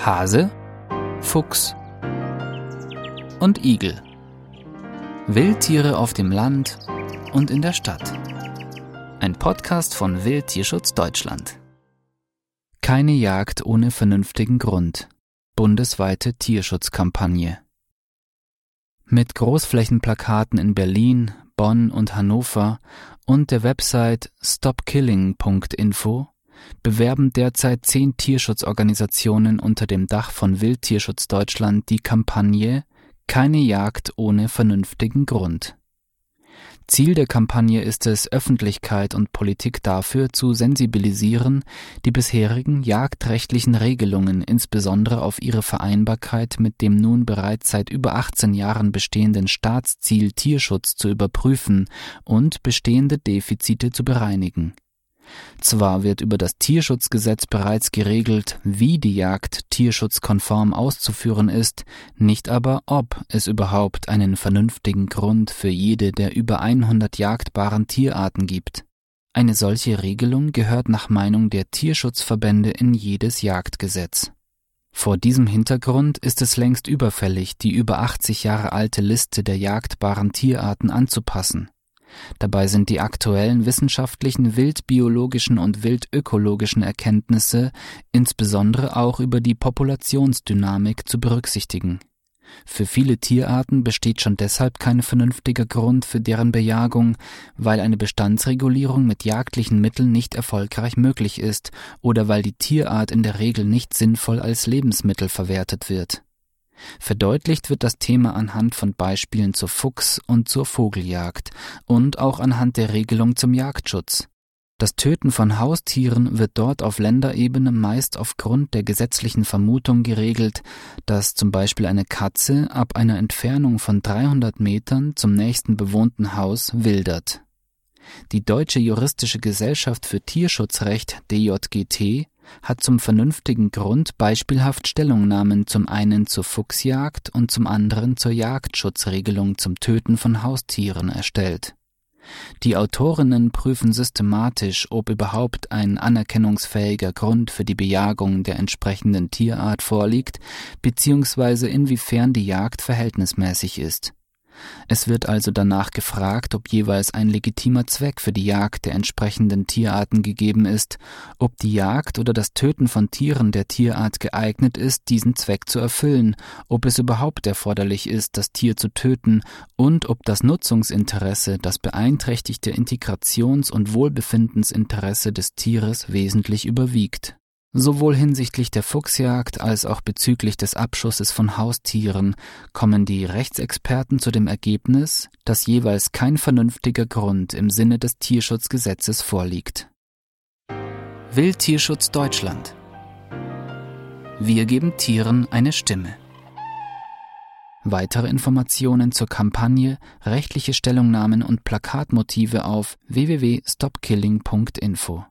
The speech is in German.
Hase, Fuchs und Igel. Wildtiere auf dem Land und in der Stadt. Ein Podcast von Wildtierschutz Deutschland. Keine Jagd ohne vernünftigen Grund. Bundesweite Tierschutzkampagne. Mit Großflächenplakaten in Berlin, Bonn und Hannover und der Website stopkilling.info bewerben derzeit zehn Tierschutzorganisationen unter dem Dach von Wildtierschutz Deutschland die Kampagne Keine Jagd ohne vernünftigen Grund. Ziel der Kampagne ist es, Öffentlichkeit und Politik dafür zu sensibilisieren, die bisherigen jagdrechtlichen Regelungen insbesondere auf ihre Vereinbarkeit mit dem nun bereits seit über 18 Jahren bestehenden Staatsziel Tierschutz zu überprüfen und bestehende Defizite zu bereinigen. Zwar wird über das Tierschutzgesetz bereits geregelt, wie die Jagd tierschutzkonform auszuführen ist, nicht aber ob es überhaupt einen vernünftigen Grund für jede der über 100 jagdbaren Tierarten gibt. Eine solche Regelung gehört nach Meinung der Tierschutzverbände in jedes Jagdgesetz. Vor diesem Hintergrund ist es längst überfällig, die über 80 Jahre alte Liste der jagdbaren Tierarten anzupassen. Dabei sind die aktuellen wissenschaftlichen wildbiologischen und wildökologischen Erkenntnisse insbesondere auch über die Populationsdynamik zu berücksichtigen. Für viele Tierarten besteht schon deshalb kein vernünftiger Grund für deren Bejagung, weil eine Bestandsregulierung mit jagdlichen Mitteln nicht erfolgreich möglich ist oder weil die Tierart in der Regel nicht sinnvoll als Lebensmittel verwertet wird. Verdeutlicht wird das Thema anhand von Beispielen zur Fuchs- und zur Vogeljagd und auch anhand der Regelung zum Jagdschutz. Das Töten von Haustieren wird dort auf Länderebene meist aufgrund der gesetzlichen Vermutung geregelt, dass zum Beispiel eine Katze ab einer Entfernung von 300 Metern zum nächsten bewohnten Haus wildert. Die Deutsche Juristische Gesellschaft für Tierschutzrecht DJGT hat zum vernünftigen Grund beispielhaft Stellungnahmen zum einen zur Fuchsjagd und zum anderen zur Jagdschutzregelung zum Töten von Haustieren erstellt. Die Autorinnen prüfen systematisch, ob überhaupt ein anerkennungsfähiger Grund für die Bejagung der entsprechenden Tierart vorliegt, beziehungsweise inwiefern die Jagd verhältnismäßig ist. Es wird also danach gefragt, ob jeweils ein legitimer Zweck für die Jagd der entsprechenden Tierarten gegeben ist, ob die Jagd oder das Töten von Tieren der Tierart geeignet ist, diesen Zweck zu erfüllen, ob es überhaupt erforderlich ist, das Tier zu töten und ob das Nutzungsinteresse, das beeinträchtigte Integrations- und Wohlbefindensinteresse des Tieres wesentlich überwiegt. Sowohl hinsichtlich der Fuchsjagd als auch bezüglich des Abschusses von Haustieren kommen die Rechtsexperten zu dem Ergebnis, dass jeweils kein vernünftiger Grund im Sinne des Tierschutzgesetzes vorliegt. Wildtierschutz Deutschland Wir geben Tieren eine Stimme. Weitere Informationen zur Kampagne, rechtliche Stellungnahmen und Plakatmotive auf www.stopkilling.info